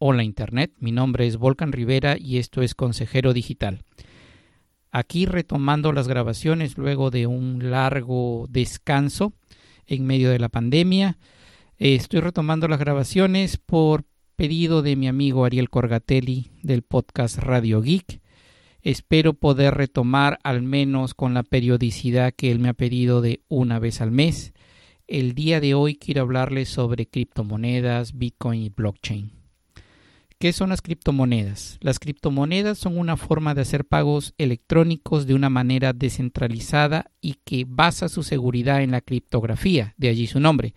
Hola Internet, mi nombre es Volcan Rivera y esto es Consejero Digital. Aquí retomando las grabaciones luego de un largo descanso en medio de la pandemia. Estoy retomando las grabaciones por pedido de mi amigo Ariel Corgatelli del podcast Radio Geek. Espero poder retomar al menos con la periodicidad que él me ha pedido de una vez al mes. El día de hoy quiero hablarles sobre criptomonedas, Bitcoin y blockchain. ¿Qué son las criptomonedas? Las criptomonedas son una forma de hacer pagos electrónicos de una manera descentralizada y que basa su seguridad en la criptografía, de allí su nombre.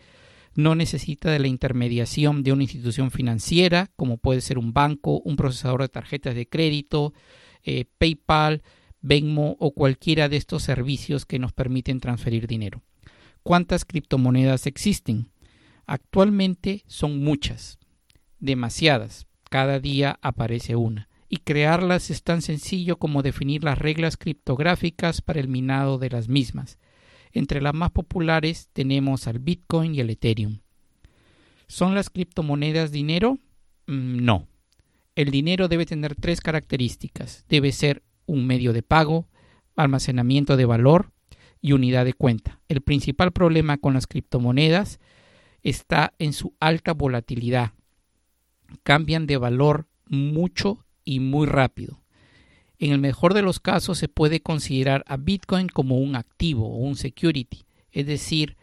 No necesita de la intermediación de una institución financiera, como puede ser un banco, un procesador de tarjetas de crédito, eh, PayPal, Venmo o cualquiera de estos servicios que nos permiten transferir dinero. ¿Cuántas criptomonedas existen? Actualmente son muchas, demasiadas, cada día aparece una. Y crearlas es tan sencillo como definir las reglas criptográficas para el minado de las mismas. Entre las más populares tenemos al Bitcoin y el Ethereum. ¿Son las criptomonedas dinero? Mm, no. El dinero debe tener tres características. Debe ser un medio de pago, almacenamiento de valor y unidad de cuenta. El principal problema con las criptomonedas está en su alta volatilidad, cambian de valor mucho y muy rápido. En el mejor de los casos se puede considerar a Bitcoin como un activo o un security, es decir,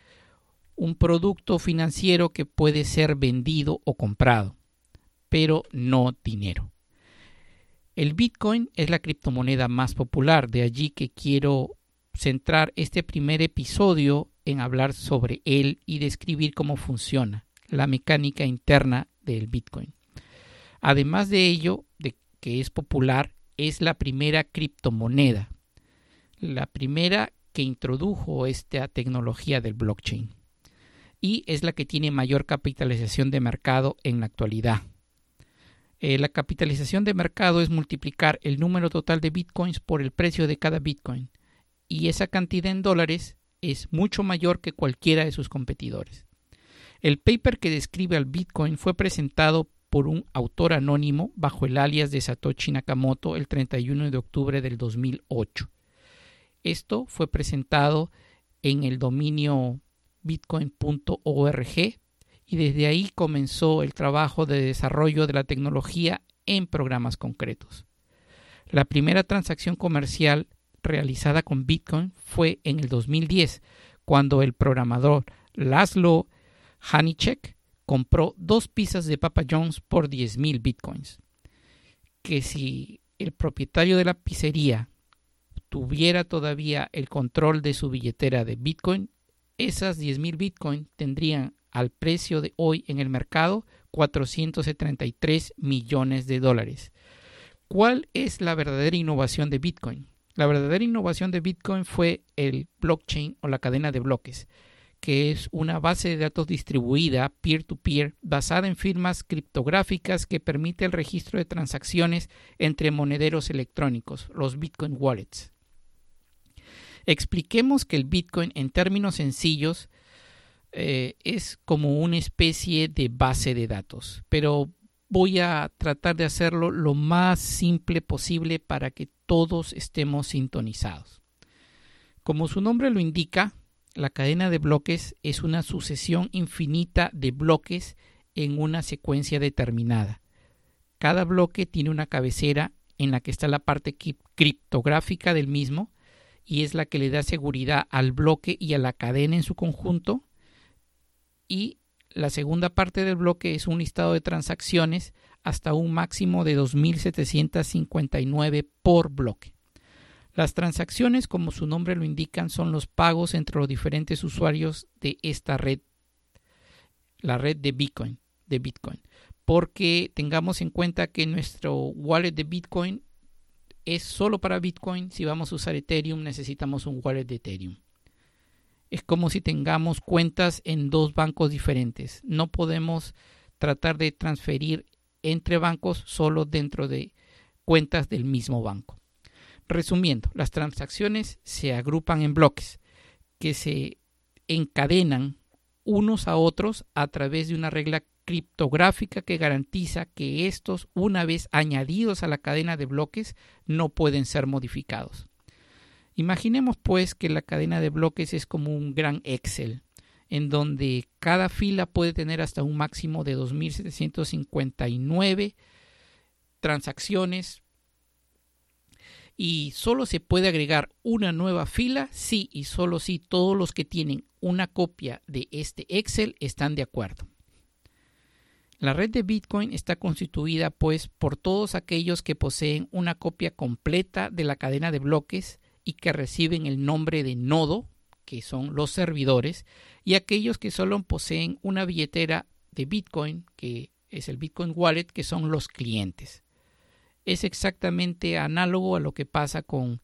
un producto financiero que puede ser vendido o comprado, pero no dinero. El Bitcoin es la criptomoneda más popular, de allí que quiero centrar este primer episodio en hablar sobre él y describir cómo funciona, la mecánica interna del Bitcoin. Además de ello, de que es popular, es la primera criptomoneda, la primera que introdujo esta tecnología del blockchain y es la que tiene mayor capitalización de mercado en la actualidad. Eh, la capitalización de mercado es multiplicar el número total de bitcoins por el precio de cada bitcoin y esa cantidad en dólares es mucho mayor que cualquiera de sus competidores. El paper que describe al bitcoin fue presentado por un autor anónimo bajo el alias de Satoshi Nakamoto el 31 de octubre del 2008. Esto fue presentado en el dominio bitcoin.org y desde ahí comenzó el trabajo de desarrollo de la tecnología en programas concretos. La primera transacción comercial realizada con Bitcoin fue en el 2010, cuando el programador Laszlo Hanicek compró dos pizzas de Papa John's por 10.000 bitcoins. Que si el propietario de la pizzería tuviera todavía el control de su billetera de bitcoin, esas 10.000 bitcoins tendrían al precio de hoy en el mercado 473 millones de dólares. ¿Cuál es la verdadera innovación de Bitcoin? La verdadera innovación de Bitcoin fue el blockchain o la cadena de bloques que es una base de datos distribuida peer-to-peer basada en firmas criptográficas que permite el registro de transacciones entre monederos electrónicos, los Bitcoin Wallets. Expliquemos que el Bitcoin en términos sencillos eh, es como una especie de base de datos, pero voy a tratar de hacerlo lo más simple posible para que todos estemos sintonizados. Como su nombre lo indica, la cadena de bloques es una sucesión infinita de bloques en una secuencia determinada. Cada bloque tiene una cabecera en la que está la parte criptográfica del mismo y es la que le da seguridad al bloque y a la cadena en su conjunto. Y la segunda parte del bloque es un listado de transacciones hasta un máximo de 2.759 por bloque. Las transacciones, como su nombre lo indican, son los pagos entre los diferentes usuarios de esta red, la red de Bitcoin, de Bitcoin. Porque tengamos en cuenta que nuestro wallet de Bitcoin es solo para Bitcoin. Si vamos a usar Ethereum, necesitamos un wallet de Ethereum. Es como si tengamos cuentas en dos bancos diferentes. No podemos tratar de transferir entre bancos solo dentro de cuentas del mismo banco. Resumiendo, las transacciones se agrupan en bloques que se encadenan unos a otros a través de una regla criptográfica que garantiza que estos, una vez añadidos a la cadena de bloques, no pueden ser modificados. Imaginemos pues que la cadena de bloques es como un gran Excel, en donde cada fila puede tener hasta un máximo de 2.759 transacciones y solo se puede agregar una nueva fila si y solo si todos los que tienen una copia de este Excel están de acuerdo. La red de Bitcoin está constituida pues por todos aquellos que poseen una copia completa de la cadena de bloques y que reciben el nombre de nodo, que son los servidores, y aquellos que solo poseen una billetera de Bitcoin, que es el Bitcoin Wallet, que son los clientes es exactamente análogo a lo que pasa con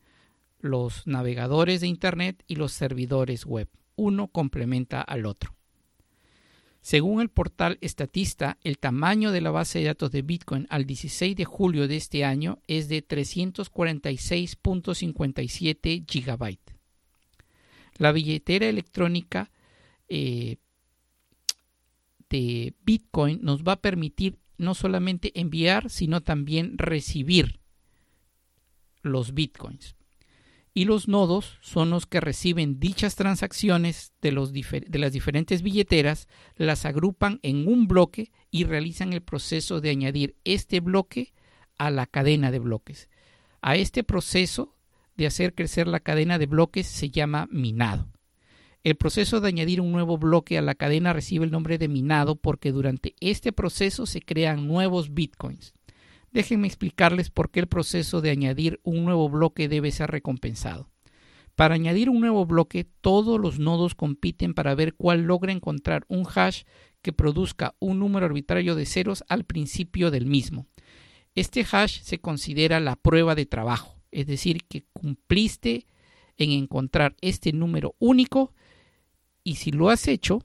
los navegadores de Internet y los servidores web. Uno complementa al otro. Según el portal Estatista, el tamaño de la base de datos de Bitcoin al 16 de julio de este año es de 346.57 GB. La billetera electrónica eh, de Bitcoin nos va a permitir no solamente enviar, sino también recibir los bitcoins. Y los nodos son los que reciben dichas transacciones de, los de las diferentes billeteras, las agrupan en un bloque y realizan el proceso de añadir este bloque a la cadena de bloques. A este proceso de hacer crecer la cadena de bloques se llama minado. El proceso de añadir un nuevo bloque a la cadena recibe el nombre de minado porque durante este proceso se crean nuevos bitcoins. Déjenme explicarles por qué el proceso de añadir un nuevo bloque debe ser recompensado. Para añadir un nuevo bloque, todos los nodos compiten para ver cuál logra encontrar un hash que produzca un número arbitrario de ceros al principio del mismo. Este hash se considera la prueba de trabajo, es decir, que cumpliste en encontrar este número único y si lo has hecho,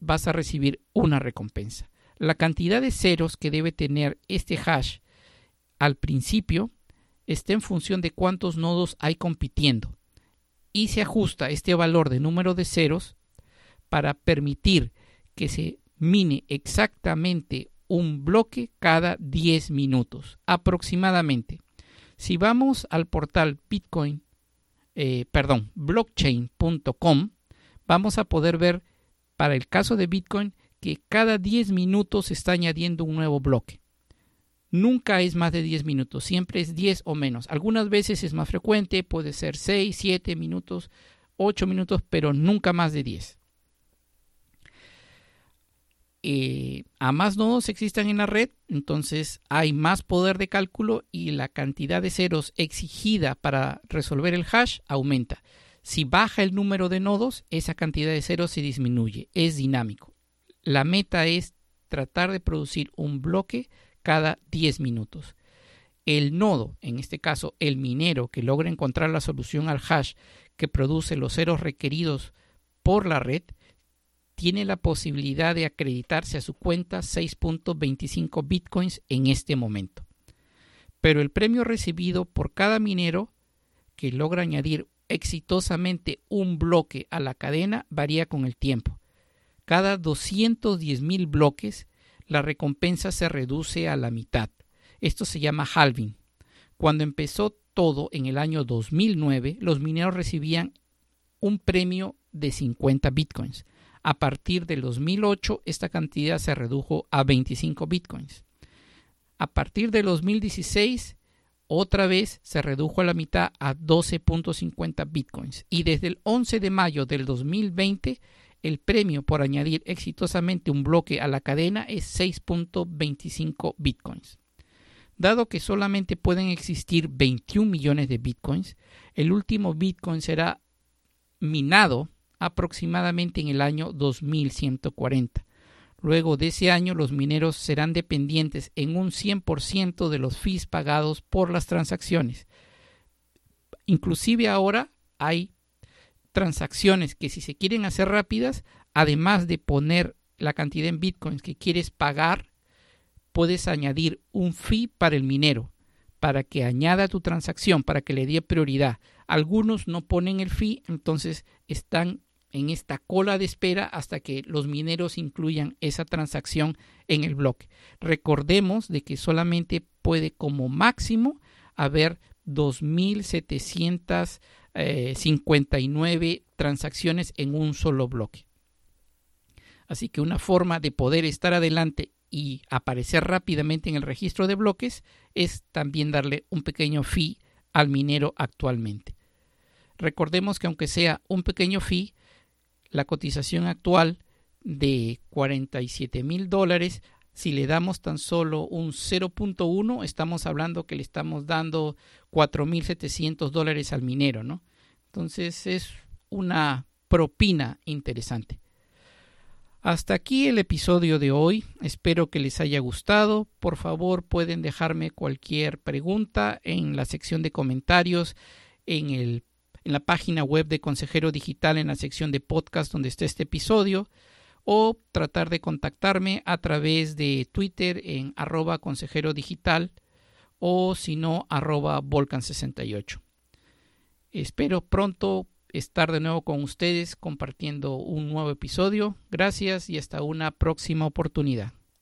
vas a recibir una recompensa. La cantidad de ceros que debe tener este hash al principio está en función de cuántos nodos hay compitiendo y se ajusta este valor de número de ceros para permitir que se mine exactamente un bloque cada 10 minutos aproximadamente. Si vamos al portal Bitcoin, eh, blockchain.com, vamos a poder ver para el caso de Bitcoin que cada 10 minutos se está añadiendo un nuevo bloque. Nunca es más de 10 minutos, siempre es 10 o menos. Algunas veces es más frecuente, puede ser 6, 7 minutos, 8 minutos, pero nunca más de 10. Eh, a más nodos existan en la red, entonces hay más poder de cálculo y la cantidad de ceros exigida para resolver el hash aumenta. Si baja el número de nodos, esa cantidad de ceros se disminuye. Es dinámico. La meta es tratar de producir un bloque cada 10 minutos. El nodo, en este caso el minero que logra encontrar la solución al hash que produce los ceros requeridos por la red, tiene la posibilidad de acreditarse a su cuenta 6.25 bitcoins en este momento. Pero el premio recibido por cada minero que logra añadir exitosamente un bloque a la cadena varía con el tiempo. Cada 210.000 bloques, la recompensa se reduce a la mitad. Esto se llama halving. Cuando empezó todo en el año 2009, los mineros recibían un premio de 50 bitcoins. A partir del 2008, esta cantidad se redujo a 25 bitcoins. A partir del 2016, otra vez se redujo a la mitad a 12.50 bitcoins y desde el 11 de mayo del 2020 el premio por añadir exitosamente un bloque a la cadena es 6.25 bitcoins. Dado que solamente pueden existir 21 millones de bitcoins, el último bitcoin será minado aproximadamente en el año 2140. Luego de ese año, los mineros serán dependientes en un 100% de los fees pagados por las transacciones. Inclusive ahora hay transacciones que si se quieren hacer rápidas, además de poner la cantidad en bitcoins que quieres pagar, puedes añadir un fee para el minero, para que añada tu transacción, para que le dé prioridad. Algunos no ponen el fee, entonces están en esta cola de espera hasta que los mineros incluyan esa transacción en el bloque. Recordemos de que solamente puede como máximo haber 2.759 eh, transacciones en un solo bloque. Así que una forma de poder estar adelante y aparecer rápidamente en el registro de bloques es también darle un pequeño fee al minero actualmente. Recordemos que aunque sea un pequeño fee, la cotización actual de 47 mil dólares, si le damos tan solo un 0.1, estamos hablando que le estamos dando 4.700 dólares al minero, ¿no? Entonces es una propina interesante. Hasta aquí el episodio de hoy. Espero que les haya gustado. Por favor, pueden dejarme cualquier pregunta en la sección de comentarios en, el, en la página web de Consejero Digital en la sección de podcast donde está este episodio o tratar de contactarme a través de Twitter en arroba consejero digital o si no arroba volcan68. Espero pronto estar de nuevo con ustedes compartiendo un nuevo episodio. Gracias y hasta una próxima oportunidad.